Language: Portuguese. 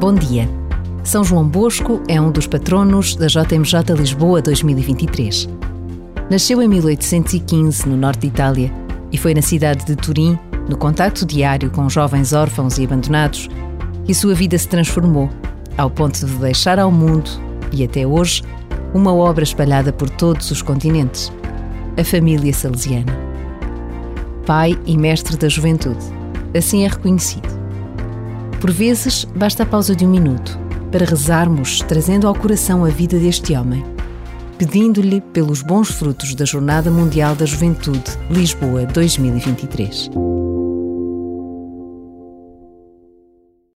Bom dia. São João Bosco é um dos patronos da JMJ Lisboa 2023. Nasceu em 1815, no norte de Itália, e foi na cidade de Turim, no contacto diário com jovens órfãos e abandonados, que sua vida se transformou, ao ponto de deixar ao mundo, e até hoje, uma obra espalhada por todos os continentes: a família salesiana. Pai e mestre da juventude, assim é reconhecido. Por vezes, basta a pausa de um minuto para rezarmos, trazendo ao coração a vida deste homem, pedindo-lhe pelos bons frutos da Jornada Mundial da Juventude Lisboa 2023.